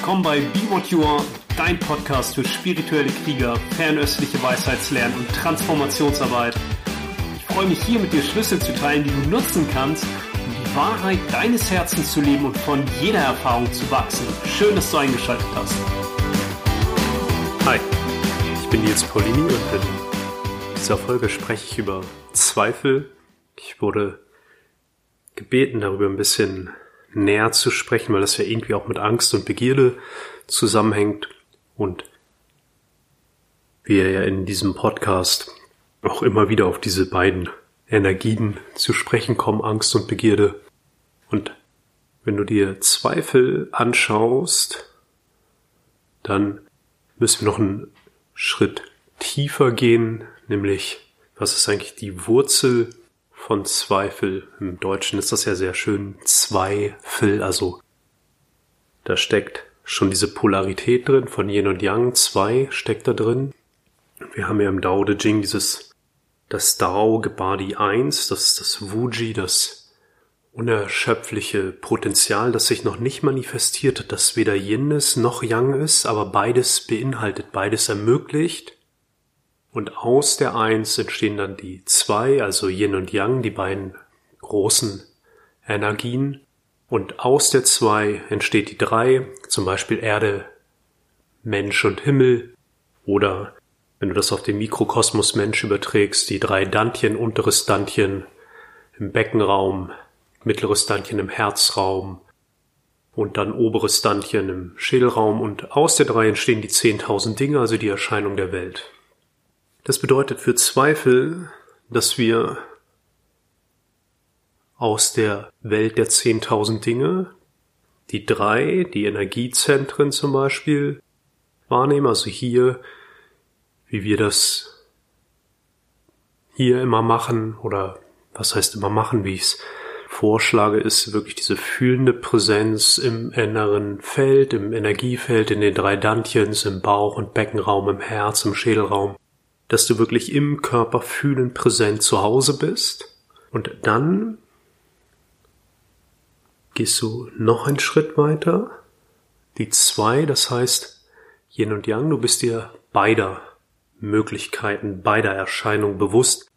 willkommen bei Be What You Are, dein Podcast für spirituelle Krieger, fernöstliche Weisheitslernen und Transformationsarbeit. Ich freue mich hier mit dir Schlüssel zu teilen, die du nutzen kannst, um die Wahrheit deines Herzens zu leben und von jeder Erfahrung zu wachsen. Schön, dass du eingeschaltet hast. Hi, ich bin Nils Paulini und in dieser Folge spreche ich über Zweifel. Ich wurde gebeten, darüber ein bisschen näher zu sprechen, weil das ja irgendwie auch mit Angst und Begierde zusammenhängt und wir ja in diesem Podcast auch immer wieder auf diese beiden Energien zu sprechen kommen, Angst und Begierde. Und wenn du dir Zweifel anschaust, dann müssen wir noch einen Schritt tiefer gehen, nämlich was ist eigentlich die Wurzel von Zweifel. Im Deutschen ist das ja sehr schön Zweifel, also da steckt schon diese Polarität drin von Yin und Yang. Zwei steckt da drin. Wir haben ja im Dao De Jing dieses, das Dao gebar die Eins, das das Wuji, das unerschöpfliche Potenzial, das sich noch nicht manifestiert, das weder Yin ist noch Yang ist, aber beides beinhaltet, beides ermöglicht. Und aus der Eins entstehen dann die zwei, also Yin und Yang, die beiden großen Energien. Und aus der zwei entsteht die drei, zum Beispiel Erde, Mensch und Himmel. Oder wenn du das auf den Mikrokosmos Mensch überträgst, die drei Dantien, unteres Dantien im Beckenraum, mittleres Dantien im Herzraum und dann oberes Dantien im Schädelraum. Und aus der drei entstehen die zehntausend Dinge, also die Erscheinung der Welt. Das bedeutet für Zweifel, dass wir aus der Welt der 10.000 Dinge die drei, die Energiezentren zum Beispiel, wahrnehmen. Also hier, wie wir das hier immer machen oder was heißt immer machen, wie ich es vorschlage, ist wirklich diese fühlende Präsenz im inneren Feld, im Energiefeld, in den drei Dantiens, im Bauch- und Beckenraum, im Herz, im Schädelraum dass du wirklich im Körper fühlend präsent zu Hause bist. Und dann gehst du noch einen Schritt weiter. Die zwei, das heißt Yin und Yang, du bist dir beider Möglichkeiten, beider Erscheinungen bewusst.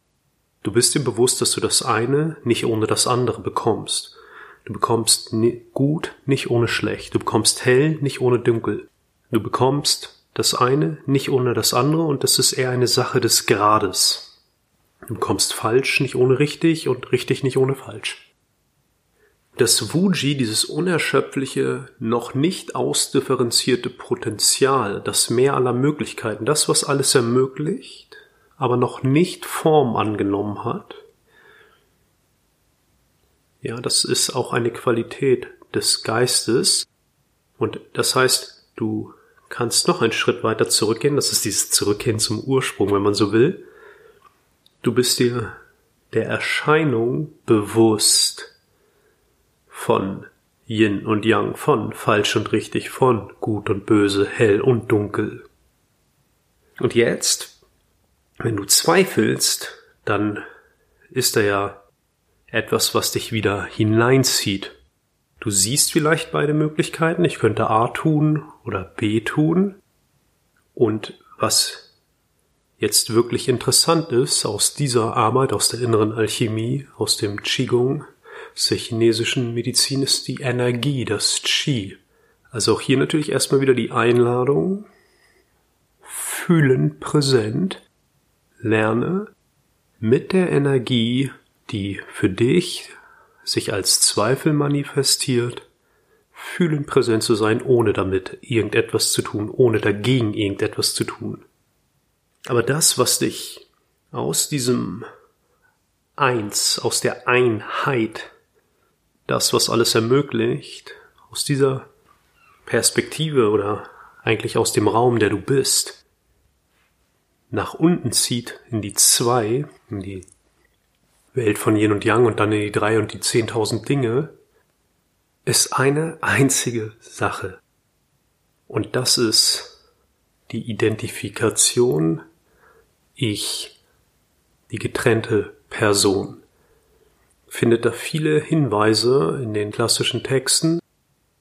Du bist dir bewusst, dass du das eine nicht ohne das andere bekommst. Du bekommst gut nicht ohne schlecht. Du bekommst hell nicht ohne dunkel. Du bekommst das eine nicht ohne das andere und das ist eher eine Sache des Grades. Du kommst falsch nicht ohne richtig und richtig nicht ohne falsch. Das Wuji, dieses unerschöpfliche, noch nicht ausdifferenzierte Potenzial, das Meer aller Möglichkeiten, das, was alles ermöglicht, aber noch nicht Form angenommen hat, ja, das ist auch eine Qualität des Geistes. Und das heißt, du kannst noch einen Schritt weiter zurückgehen. Das ist dieses Zurückgehen zum Ursprung, wenn man so will. Du bist dir der Erscheinung bewusst von Yin und Yang, von falsch und richtig, von gut und böse, hell und dunkel. Und jetzt, wenn du zweifelst, dann ist da ja etwas, was dich wieder hineinzieht Du siehst vielleicht beide Möglichkeiten. Ich könnte A tun oder B tun. Und was jetzt wirklich interessant ist aus dieser Arbeit, aus der inneren Alchemie, aus dem Qigong, aus der chinesischen Medizin, ist die Energie, das Qi. Also auch hier natürlich erstmal wieder die Einladung. Fühlen präsent. Lerne mit der Energie, die für dich sich als Zweifel manifestiert, fühlen präsent zu sein, ohne damit irgendetwas zu tun, ohne dagegen irgendetwas zu tun. Aber das, was dich aus diesem Eins, aus der Einheit, das, was alles ermöglicht, aus dieser Perspektive oder eigentlich aus dem Raum, der du bist, nach unten zieht in die Zwei, in die Welt von Yin und Yang und dann in die drei und die zehntausend Dinge, ist eine einzige Sache. Und das ist die Identifikation Ich, die getrennte Person. Findet da viele Hinweise in den klassischen Texten,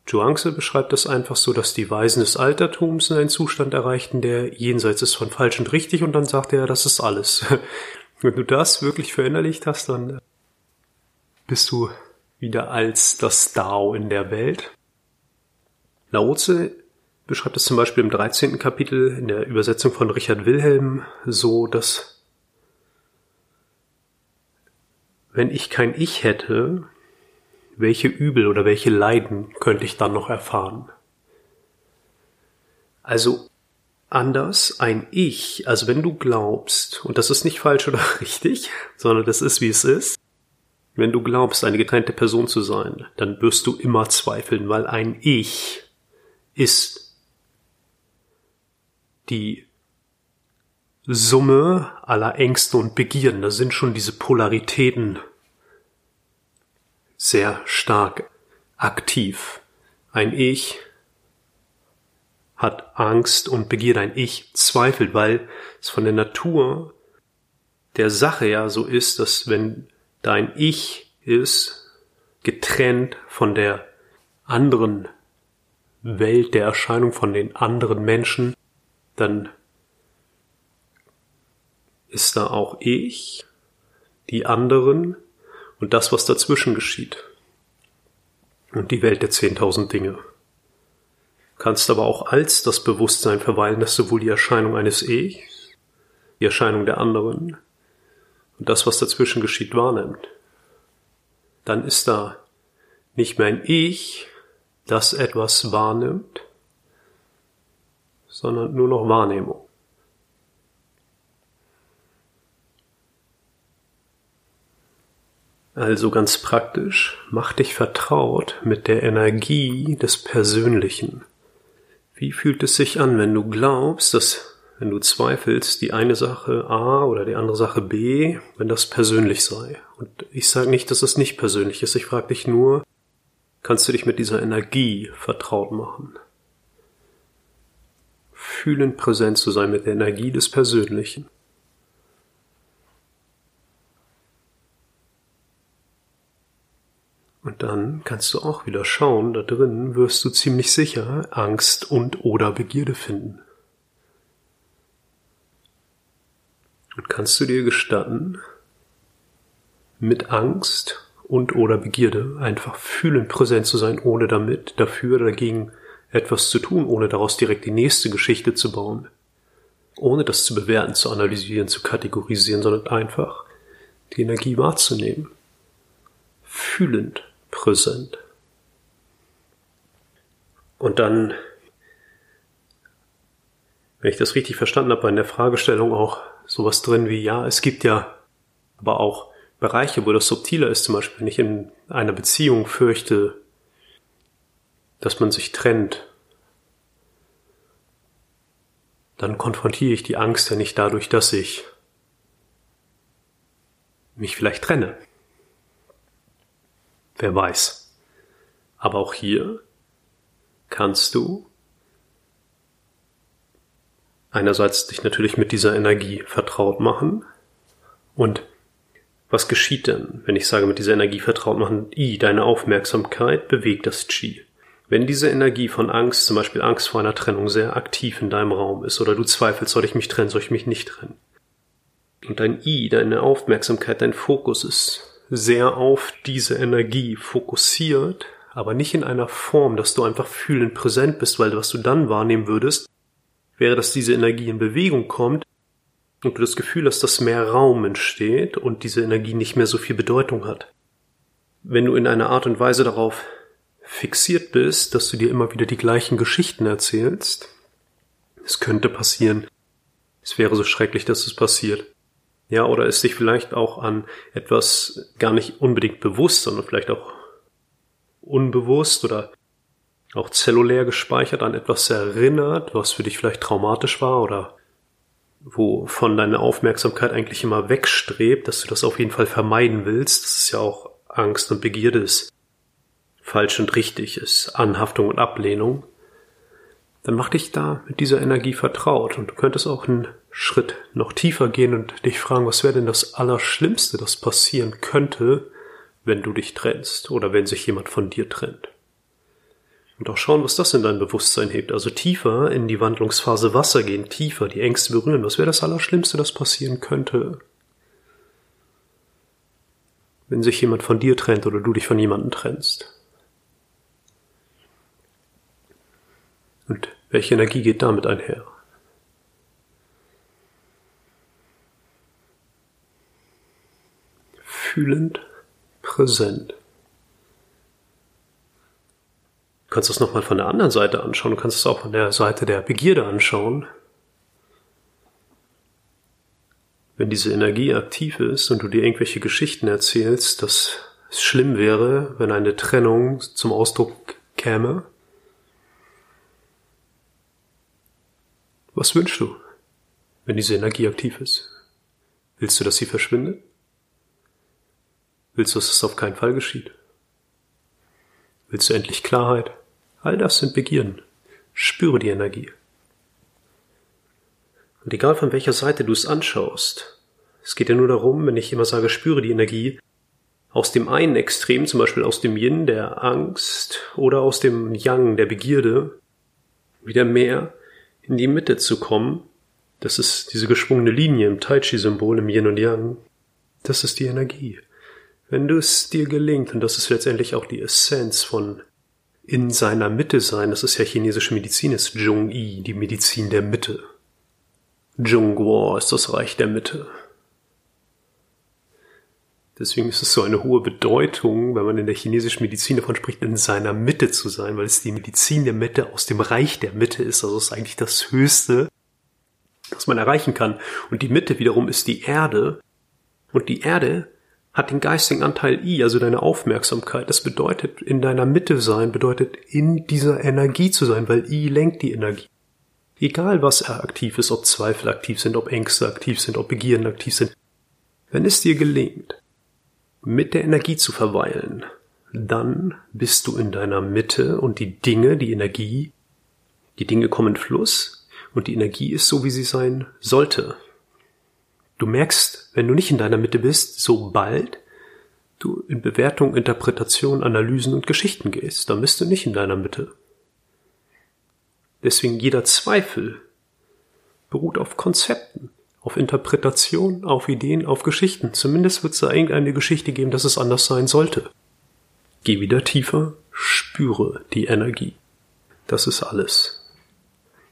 Zhuangzi beschreibt das einfach so, dass die Weisen des Altertums in einen Zustand erreichten, der jenseits ist von falsch und richtig und dann sagt er, das ist alles. Wenn du das wirklich verinnerlicht hast, dann bist du wieder als das Dao in der Welt. Lao Tse beschreibt es zum Beispiel im 13. Kapitel in der Übersetzung von Richard Wilhelm so, dass wenn ich kein Ich hätte, welche Übel oder welche Leiden könnte ich dann noch erfahren? Also anders ein Ich, also wenn du glaubst, und das ist nicht falsch oder richtig, sondern das ist wie es ist, wenn du glaubst, eine getrennte Person zu sein, dann wirst du immer zweifeln, weil ein Ich ist die Summe aller Ängste und Begierden. Da sind schon diese Polaritäten sehr stark aktiv. Ein Ich hat Angst und Begierde, ein Ich zweifelt, weil es von der Natur der Sache ja so ist, dass wenn dein Ich ist, getrennt von der anderen Welt der Erscheinung, von den anderen Menschen, dann ist da auch ich, die anderen und das, was dazwischen geschieht. Und die Welt der zehntausend Dinge. Kannst aber auch als das Bewusstsein verweilen, dass sowohl die Erscheinung eines Ich, die Erscheinung der anderen und das, was dazwischen geschieht, wahrnimmt. Dann ist da nicht mehr ein Ich, das etwas wahrnimmt, sondern nur noch Wahrnehmung. Also ganz praktisch, mach dich vertraut mit der Energie des Persönlichen. Wie fühlt es sich an, wenn du glaubst, dass, wenn du zweifelst, die eine Sache A oder die andere Sache B, wenn das persönlich sei? Und ich sage nicht, dass es nicht persönlich ist, ich frage dich nur, kannst du dich mit dieser Energie vertraut machen? Fühlen präsent zu sein mit der Energie des Persönlichen. Und dann kannst du auch wieder schauen, da drin wirst du ziemlich sicher Angst und oder Begierde finden. Und kannst du dir gestatten, mit Angst und oder Begierde einfach fühlend präsent zu sein, ohne damit dafür oder dagegen etwas zu tun, ohne daraus direkt die nächste Geschichte zu bauen, ohne das zu bewerten, zu analysieren, zu kategorisieren, sondern einfach die Energie wahrzunehmen, fühlend präsent. Und dann, wenn ich das richtig verstanden habe, in der Fragestellung auch sowas drin wie, ja, es gibt ja aber auch Bereiche, wo das subtiler ist, zum Beispiel, wenn ich in einer Beziehung fürchte, dass man sich trennt, dann konfrontiere ich die Angst ja nicht dadurch, dass ich mich vielleicht trenne. Wer weiß. Aber auch hier kannst du einerseits dich natürlich mit dieser Energie vertraut machen und was geschieht denn, wenn ich sage mit dieser Energie vertraut machen? I, deine Aufmerksamkeit bewegt das Chi. Wenn diese Energie von Angst, zum Beispiel Angst vor einer Trennung, sehr aktiv in deinem Raum ist oder du zweifelst, soll ich mich trennen, soll ich mich nicht trennen? Und dein I, deine Aufmerksamkeit, dein Fokus ist sehr auf diese Energie fokussiert, aber nicht in einer Form, dass du einfach fühlend präsent bist, weil was du dann wahrnehmen würdest, wäre, dass diese Energie in Bewegung kommt und du das Gefühl hast, dass mehr Raum entsteht und diese Energie nicht mehr so viel Bedeutung hat. Wenn du in einer Art und Weise darauf fixiert bist, dass du dir immer wieder die gleichen Geschichten erzählst, es könnte passieren, es wäre so schrecklich, dass es passiert, ja, oder ist sich vielleicht auch an etwas gar nicht unbedingt bewusst, sondern vielleicht auch unbewusst oder auch zellulär gespeichert an etwas erinnert, was für dich vielleicht traumatisch war oder wovon deine Aufmerksamkeit eigentlich immer wegstrebt, dass du das auf jeden Fall vermeiden willst. Das ist ja auch Angst und Begierde ist falsch und richtig ist, Anhaftung und Ablehnung dann mach dich da mit dieser Energie vertraut und du könntest auch einen Schritt noch tiefer gehen und dich fragen, was wäre denn das Allerschlimmste, das passieren könnte, wenn du dich trennst oder wenn sich jemand von dir trennt. Und auch schauen, was das in dein Bewusstsein hebt. Also tiefer in die Wandlungsphase Wasser gehen, tiefer die Ängste berühren. Was wäre das Allerschlimmste, das passieren könnte? Wenn sich jemand von dir trennt oder du dich von jemandem trennst. Und welche Energie geht damit einher? Fühlend, präsent. Du kannst das nochmal von der anderen Seite anschauen. Du kannst es auch von der Seite der Begierde anschauen. Wenn diese Energie aktiv ist und du dir irgendwelche Geschichten erzählst, dass es schlimm wäre, wenn eine Trennung zum Ausdruck käme, was wünschst du, wenn diese Energie aktiv ist? Willst du, dass sie verschwindet? Willst du, dass es auf keinen Fall geschieht? Willst du endlich Klarheit? All das sind Begierden. Spüre die Energie. Und egal von welcher Seite du es anschaust, es geht ja nur darum, wenn ich immer sage, spüre die Energie, aus dem einen Extrem, zum Beispiel aus dem Yin, der Angst, oder aus dem Yang, der Begierde, wieder mehr in die Mitte zu kommen. Das ist diese geschwungene Linie im Tai Chi-Symbol, im Yin und Yang. Das ist die Energie. Wenn du es dir gelingt, und das ist letztendlich auch die Essenz von in seiner Mitte sein. Das ist ja chinesische Medizin, ist Zhong-I, die Medizin der Mitte. Zhongguo ist das Reich der Mitte. Deswegen ist es so eine hohe Bedeutung, wenn man in der chinesischen Medizin davon spricht, in seiner Mitte zu sein, weil es die Medizin der Mitte aus dem Reich der Mitte ist. Also es ist eigentlich das Höchste, was man erreichen kann. Und die Mitte wiederum ist die Erde. Und die Erde hat den geistigen Anteil I, also deine Aufmerksamkeit. Das bedeutet, in deiner Mitte sein, bedeutet in dieser Energie zu sein, weil I lenkt die Energie. Egal was aktiv ist, ob Zweifel aktiv sind, ob Ängste aktiv sind, ob Begierden aktiv sind. Wenn es dir gelingt, mit der Energie zu verweilen, dann bist du in deiner Mitte und die Dinge, die Energie, die Dinge kommen in Fluss und die Energie ist so, wie sie sein sollte. Du merkst, wenn du nicht in deiner Mitte bist, sobald du in Bewertung, Interpretation, Analysen und Geschichten gehst, dann bist du nicht in deiner Mitte. Deswegen jeder Zweifel beruht auf Konzepten, auf Interpretation, auf Ideen, auf Geschichten. Zumindest wird es da irgendeine Geschichte geben, dass es anders sein sollte. Geh wieder tiefer, spüre die Energie. Das ist alles.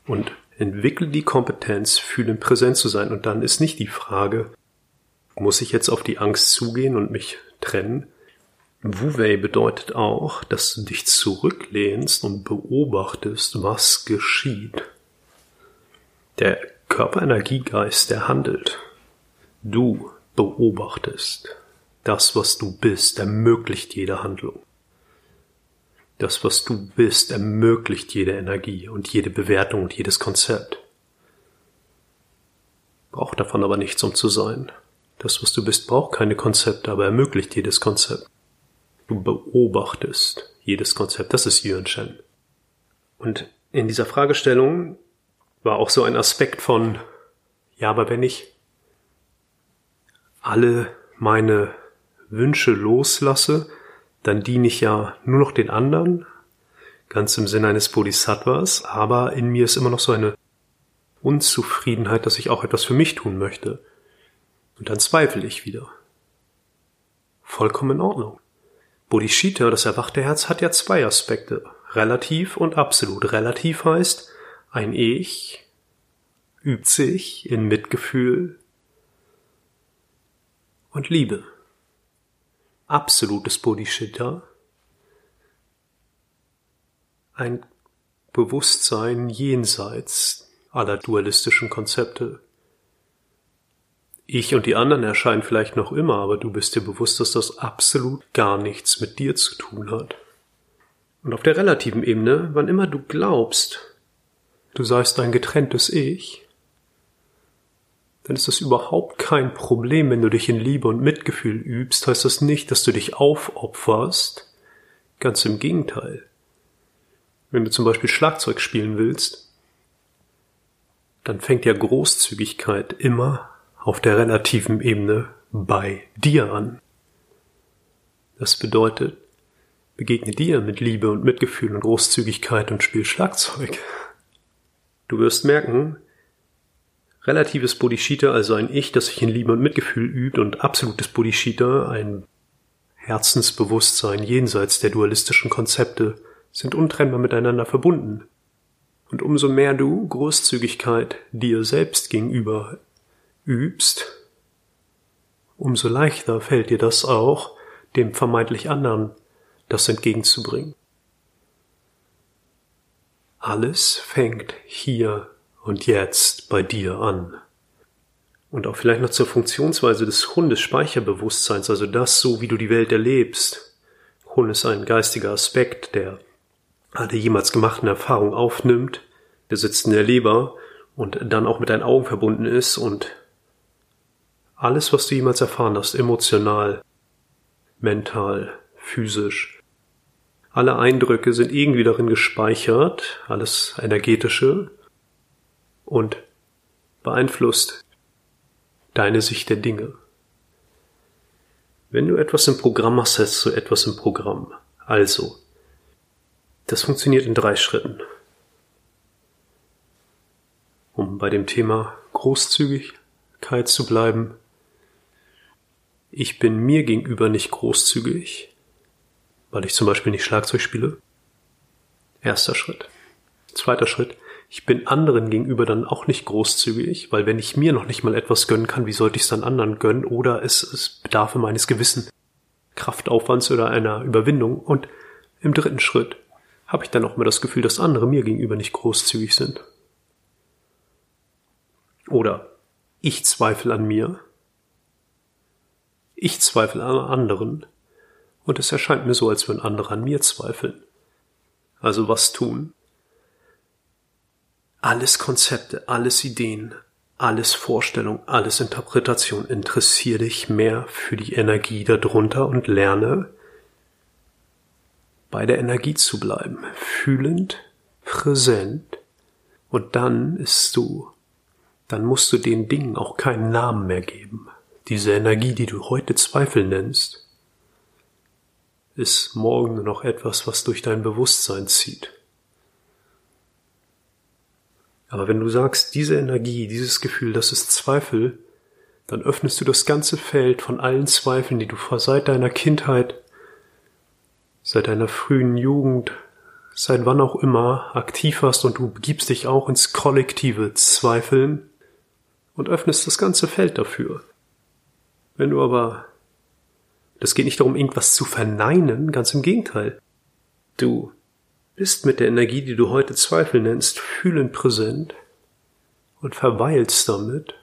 Und entwickle die Kompetenz, fühlen präsent zu sein. Und dann ist nicht die Frage, muss ich jetzt auf die Angst zugehen und mich trennen? Wu-Wei bedeutet auch, dass du dich zurücklehnst und beobachtest, was geschieht. Der Körperenergiegeist, der handelt. Du beobachtest. Das, was du bist, ermöglicht jede Handlung. Das, was du bist, ermöglicht jede Energie und jede Bewertung und jedes Konzept. Braucht davon aber nichts, um zu sein. Das, was du bist, braucht keine Konzepte, aber ermöglicht jedes Konzept. Du beobachtest jedes Konzept. Das ist Yuan Shen. Und in dieser Fragestellung war auch so ein Aspekt von, ja, aber wenn ich alle meine Wünsche loslasse, dann diene ich ja nur noch den anderen, ganz im Sinne eines Bodhisattvas, aber in mir ist immer noch so eine Unzufriedenheit, dass ich auch etwas für mich tun möchte. Und dann zweifle ich wieder. Vollkommen in Ordnung. Bodhicitta, das erwachte Herz, hat ja zwei Aspekte. Relativ und absolut. Relativ heißt, ein Ich übt sich in Mitgefühl und Liebe absolutes Bodhicitta, ein Bewusstsein jenseits aller dualistischen Konzepte. Ich und die anderen erscheinen vielleicht noch immer, aber du bist dir bewusst, dass das absolut gar nichts mit dir zu tun hat. Und auf der relativen Ebene, wann immer du glaubst, du seist ein getrenntes Ich, dann ist das überhaupt kein Problem, wenn du dich in Liebe und Mitgefühl übst, heißt das nicht, dass du dich aufopferst. Ganz im Gegenteil. Wenn du zum Beispiel Schlagzeug spielen willst, dann fängt ja Großzügigkeit immer auf der relativen Ebene bei dir an. Das bedeutet, Begegne dir mit Liebe und Mitgefühl und Großzügigkeit und spiel Schlagzeug. Du wirst merken, relatives Bodhicitta, also ein Ich, das sich in Liebe und Mitgefühl übt, und absolutes Bodhicitta, ein Herzensbewusstsein jenseits der dualistischen Konzepte, sind untrennbar miteinander verbunden. Und umso mehr du Großzügigkeit dir selbst gegenüber übst, umso leichter fällt dir das auch, dem vermeintlich anderen das entgegenzubringen. Alles fängt hier und jetzt bei dir an. Und auch vielleicht noch zur Funktionsweise des Hundes Speicherbewusstseins, also das so, wie du die Welt erlebst. Hund ist ein geistiger Aspekt, der alle jemals gemachten Erfahrungen aufnimmt, der sitzt in der Leber und dann auch mit deinen Augen verbunden ist und alles, was du jemals erfahren hast, emotional, mental, physisch, alle Eindrücke sind irgendwie darin gespeichert, alles energetische und beeinflusst deine Sicht der Dinge. Wenn du etwas im Programm hast, hast du etwas im Programm. Also, das funktioniert in drei Schritten. Um bei dem Thema Großzügigkeit zu bleiben. Ich bin mir gegenüber nicht großzügig, weil ich zum Beispiel nicht Schlagzeug spiele. Erster Schritt. Zweiter Schritt. Ich bin anderen gegenüber dann auch nicht großzügig, weil wenn ich mir noch nicht mal etwas gönnen kann, wie sollte ich es dann anderen gönnen? Oder es, es bedarf meines gewissen Kraftaufwands oder einer Überwindung. Und im dritten Schritt habe ich dann auch mal das Gefühl, dass andere mir gegenüber nicht großzügig sind. Oder ich zweifle an mir. Ich zweifle an anderen. Und es erscheint mir so, als würden andere an mir zweifeln. Also was tun? Alles Konzepte, alles Ideen, alles Vorstellung, alles Interpretation. Interessier dich mehr für die Energie darunter und lerne, bei der Energie zu bleiben, fühlend, präsent, und dann ist du, dann musst du den Dingen auch keinen Namen mehr geben. Diese Energie, die du heute Zweifel nennst, ist morgen noch etwas, was durch dein Bewusstsein zieht. Aber wenn du sagst, diese Energie, dieses Gefühl, das ist Zweifel, dann öffnest du das ganze Feld von allen Zweifeln, die du seit deiner Kindheit seit deiner frühen Jugend, seit wann auch immer aktiv warst und du begibst dich auch ins kollektive Zweifeln und öffnest das ganze Feld dafür. Wenn du aber, das geht nicht darum, irgendwas zu verneinen, ganz im Gegenteil. Du bist mit der Energie, die du heute Zweifel nennst, fühlend präsent und verweilst damit,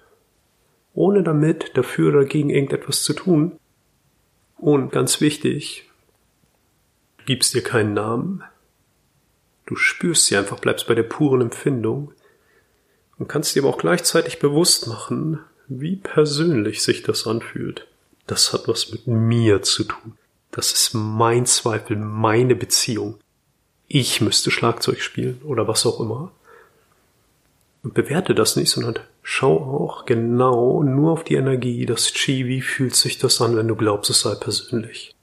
ohne damit dafür oder dagegen irgendetwas zu tun. Und ganz wichtig, gibst dir keinen Namen. Du spürst sie einfach, bleibst bei der puren Empfindung und kannst dir aber auch gleichzeitig bewusst machen, wie persönlich sich das anfühlt. Das hat was mit mir zu tun. Das ist mein Zweifel, meine Beziehung. Ich müsste Schlagzeug spielen oder was auch immer. Und bewerte das nicht, sondern schau auch genau nur auf die Energie, das Chi, wie fühlt sich das an, wenn du glaubst, es sei persönlich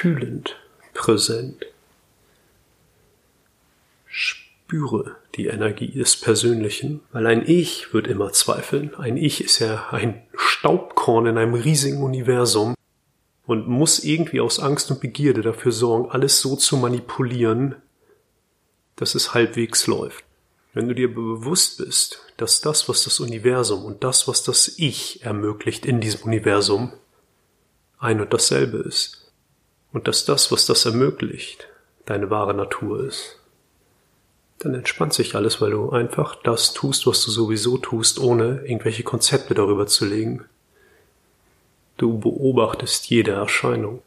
fühlend präsent. Spüre die Energie des Persönlichen, weil ein Ich wird immer zweifeln. Ein Ich ist ja ein Staubkorn in einem riesigen Universum und muss irgendwie aus Angst und Begierde dafür sorgen, alles so zu manipulieren, dass es halbwegs läuft. Wenn du dir bewusst bist, dass das, was das Universum und das, was das Ich ermöglicht in diesem Universum, ein und dasselbe ist, und dass das, was das ermöglicht, deine wahre Natur ist, dann entspannt sich alles, weil du einfach das tust, was du sowieso tust, ohne irgendwelche Konzepte darüber zu legen. Du beobachtest jede Erscheinung.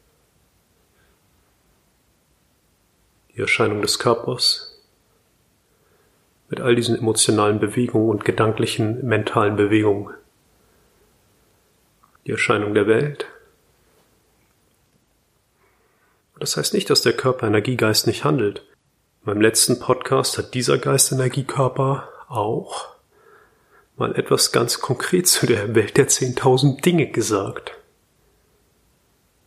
Die Erscheinung des Körpers mit all diesen emotionalen Bewegungen und gedanklichen, mentalen Bewegungen. Die Erscheinung der Welt, Das heißt nicht, dass der Körper Energiegeist nicht handelt. Meinem letzten Podcast hat dieser Geist-Energiekörper auch mal etwas ganz konkret zu der Welt der 10.000 Dinge gesagt.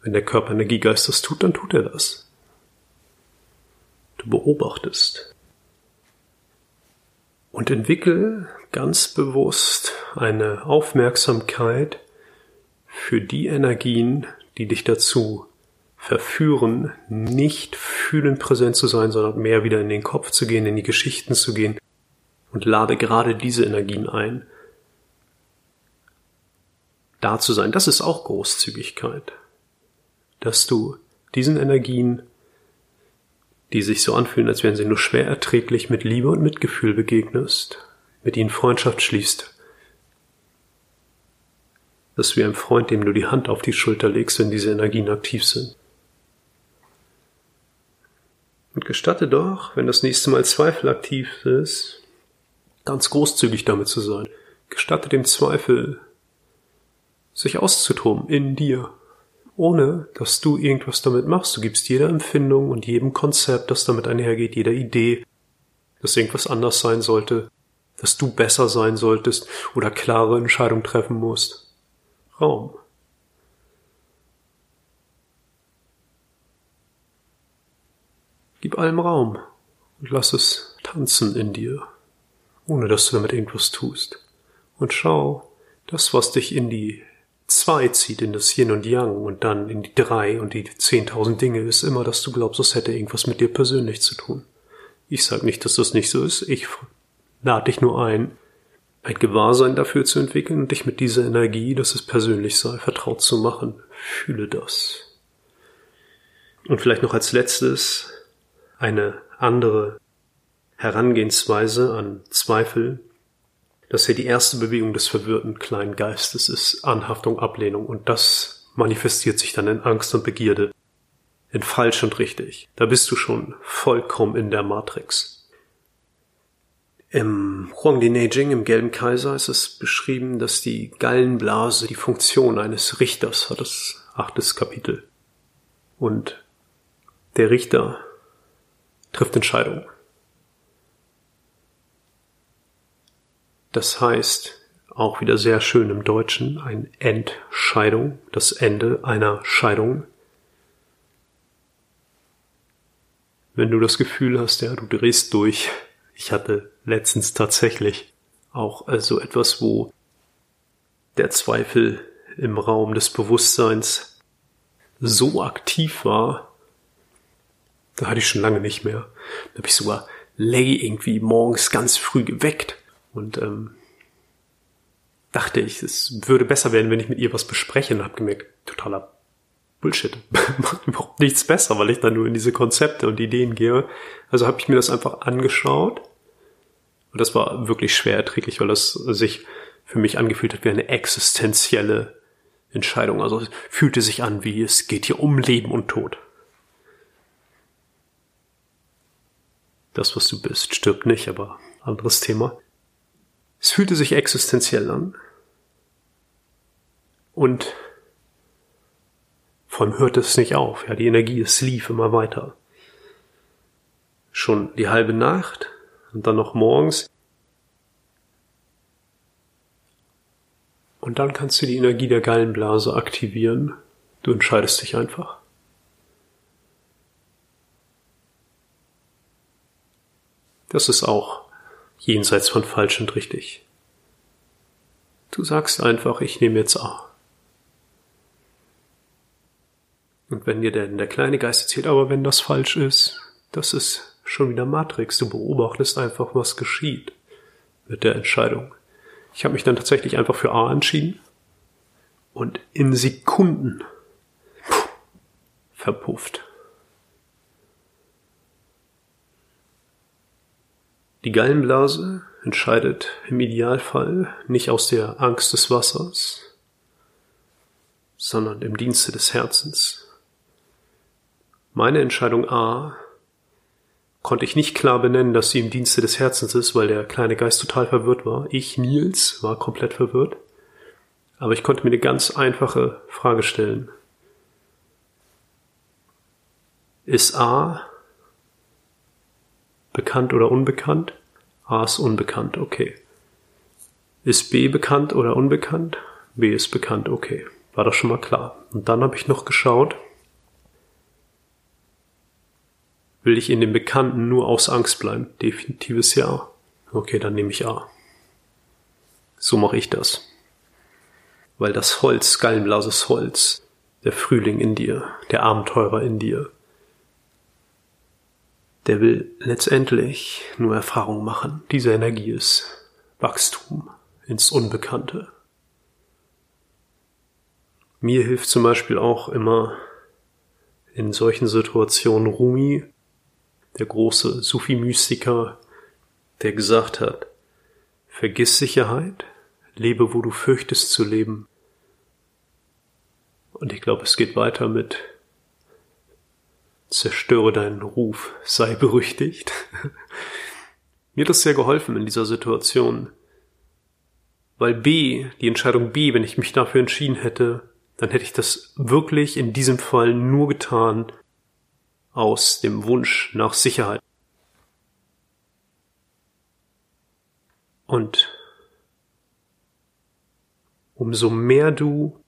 Wenn der Körper Energiegeist das tut, dann tut er das. Du beobachtest. Und entwickel ganz bewusst eine Aufmerksamkeit für die Energien, die dich dazu verführen, nicht fühlend präsent zu sein, sondern mehr wieder in den Kopf zu gehen, in die Geschichten zu gehen und lade gerade diese Energien ein, da zu sein. Das ist auch Großzügigkeit, dass du diesen Energien, die sich so anfühlen, als wären sie nur schwer erträglich, mit Liebe und Mitgefühl begegnest, mit ihnen Freundschaft schließt, dass du wie ein Freund, dem du die Hand auf die Schulter legst, wenn diese Energien aktiv sind. Und gestatte doch, wenn das nächste Mal Zweifel aktiv ist, ganz großzügig damit zu sein. Gestatte dem Zweifel, sich auszutoben in dir, ohne dass du irgendwas damit machst. Du gibst jeder Empfindung und jedem Konzept, das damit einhergeht, jeder Idee, dass irgendwas anders sein sollte, dass du besser sein solltest oder klare Entscheidungen treffen musst. Raum. Gib allem Raum und lass es tanzen in dir, ohne dass du damit irgendwas tust. Und schau, das, was dich in die zwei zieht, in das Yin und Yang und dann in die drei und die zehntausend Dinge, ist immer, dass du glaubst, das hätte irgendwas mit dir persönlich zu tun. Ich sag nicht, dass das nicht so ist. Ich lade dich nur ein, ein Gewahrsein dafür zu entwickeln und dich mit dieser Energie, dass es persönlich sei, vertraut zu machen. Fühle das. Und vielleicht noch als letztes, eine andere Herangehensweise an Zweifel, dass hier die erste Bewegung des verwirrten kleinen Geistes ist Anhaftung, Ablehnung und das manifestiert sich dann in Angst und Begierde, in falsch und richtig. Da bist du schon vollkommen in der Matrix. Im Huangdi Neijing, im Gelben Kaiser, ist es beschrieben, dass die Gallenblase die Funktion eines Richters hat, das achtes Kapitel. Und der Richter trifft Entscheidungen. Das heißt, auch wieder sehr schön im Deutschen, ein Entscheidung, das Ende einer Scheidung. Wenn du das Gefühl hast, ja, du drehst durch. Ich hatte letztens tatsächlich auch also etwas, wo der Zweifel im Raum des Bewusstseins so aktiv war, da hatte ich schon lange nicht mehr. Da habe ich sogar Lay irgendwie morgens ganz früh geweckt und ähm, dachte ich, es würde besser werden, wenn ich mit ihr was bespreche und habe gemerkt, totaler Bullshit. Macht überhaupt nichts besser, weil ich dann nur in diese Konzepte und Ideen gehe. Also habe ich mir das einfach angeschaut. Und das war wirklich schwer erträglich, weil das sich für mich angefühlt hat wie eine existenzielle Entscheidung. Also es fühlte sich an wie es geht hier um Leben und Tod. Das, was du bist, stirbt nicht, aber anderes Thema. Es fühlte sich existenziell an. Und vor allem hörte es nicht auf. Ja, die Energie, es lief immer weiter. Schon die halbe Nacht und dann noch morgens. Und dann kannst du die Energie der Gallenblase aktivieren. Du entscheidest dich einfach. Das ist auch jenseits von falsch und richtig. Du sagst einfach, ich nehme jetzt A. Und wenn dir denn der kleine Geist erzählt, aber wenn das falsch ist, das ist schon wieder Matrix. Du beobachtest einfach, was geschieht mit der Entscheidung. Ich habe mich dann tatsächlich einfach für A entschieden und in Sekunden verpufft. Die Gallenblase entscheidet im Idealfall nicht aus der Angst des Wassers, sondern im Dienste des Herzens. Meine Entscheidung A konnte ich nicht klar benennen, dass sie im Dienste des Herzens ist, weil der kleine Geist total verwirrt war. Ich, Nils, war komplett verwirrt. Aber ich konnte mir eine ganz einfache Frage stellen. Ist A bekannt oder unbekannt? A ist unbekannt, okay. Ist B bekannt oder unbekannt? B ist bekannt, okay. war das schon mal klar. Und dann habe ich noch geschaut, will ich in dem Bekannten nur aus Angst bleiben? Definitives Ja. Okay, dann nehme ich A. So mache ich das. Weil das Holz, gallenblases Holz, der Frühling in dir, der Abenteurer in dir, der will letztendlich nur Erfahrung machen. Diese Energie ist Wachstum ins Unbekannte. Mir hilft zum Beispiel auch immer in solchen Situationen Rumi, der große Sufi-Mystiker, der gesagt hat, vergiss Sicherheit, lebe, wo du fürchtest zu leben. Und ich glaube, es geht weiter mit zerstöre deinen Ruf, sei berüchtigt. Mir hat das sehr geholfen in dieser Situation. Weil B, die Entscheidung B, wenn ich mich dafür entschieden hätte, dann hätte ich das wirklich in diesem Fall nur getan aus dem Wunsch nach Sicherheit. Und umso mehr du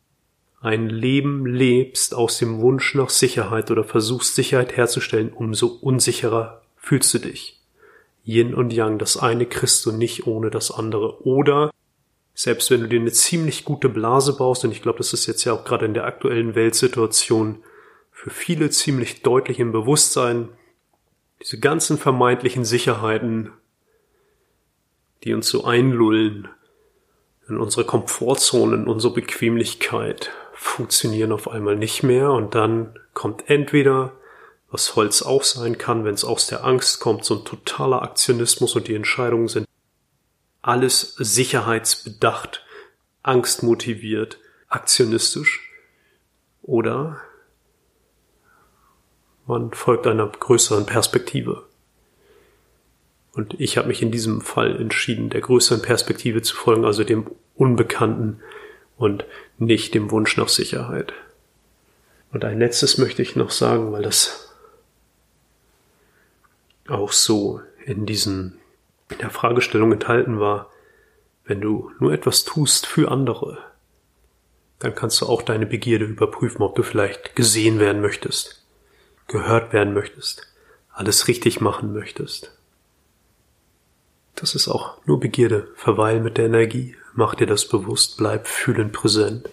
ein Leben lebst aus dem Wunsch nach Sicherheit oder versuchst Sicherheit herzustellen, umso unsicherer fühlst du dich. Yin und Yang, das eine kriegst du nicht ohne das andere. Oder selbst wenn du dir eine ziemlich gute Blase baust, und ich glaube, das ist jetzt ja auch gerade in der aktuellen Weltsituation für viele ziemlich deutlich im Bewusstsein, diese ganzen vermeintlichen Sicherheiten, die uns so einlullen in unsere Komfortzone, in unsere Bequemlichkeit, funktionieren auf einmal nicht mehr und dann kommt entweder, was Holz auch sein kann, wenn es aus der Angst kommt, so ein totaler Aktionismus und die Entscheidungen sind alles sicherheitsbedacht, angstmotiviert, aktionistisch oder man folgt einer größeren Perspektive. Und ich habe mich in diesem Fall entschieden, der größeren Perspektive zu folgen, also dem Unbekannten, und nicht dem Wunsch nach Sicherheit. Und ein letztes möchte ich noch sagen, weil das auch so in diesen in der Fragestellung enthalten war, wenn du nur etwas tust für andere, dann kannst du auch deine Begierde überprüfen, ob du vielleicht gesehen werden möchtest, gehört werden möchtest, alles richtig machen möchtest. Das ist auch nur Begierde. Verweil mit der Energie. Mach dir das bewusst. Bleib fühlend präsent.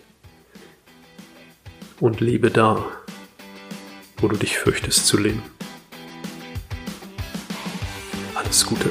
Und lebe da, wo du dich fürchtest zu leben. Alles Gute.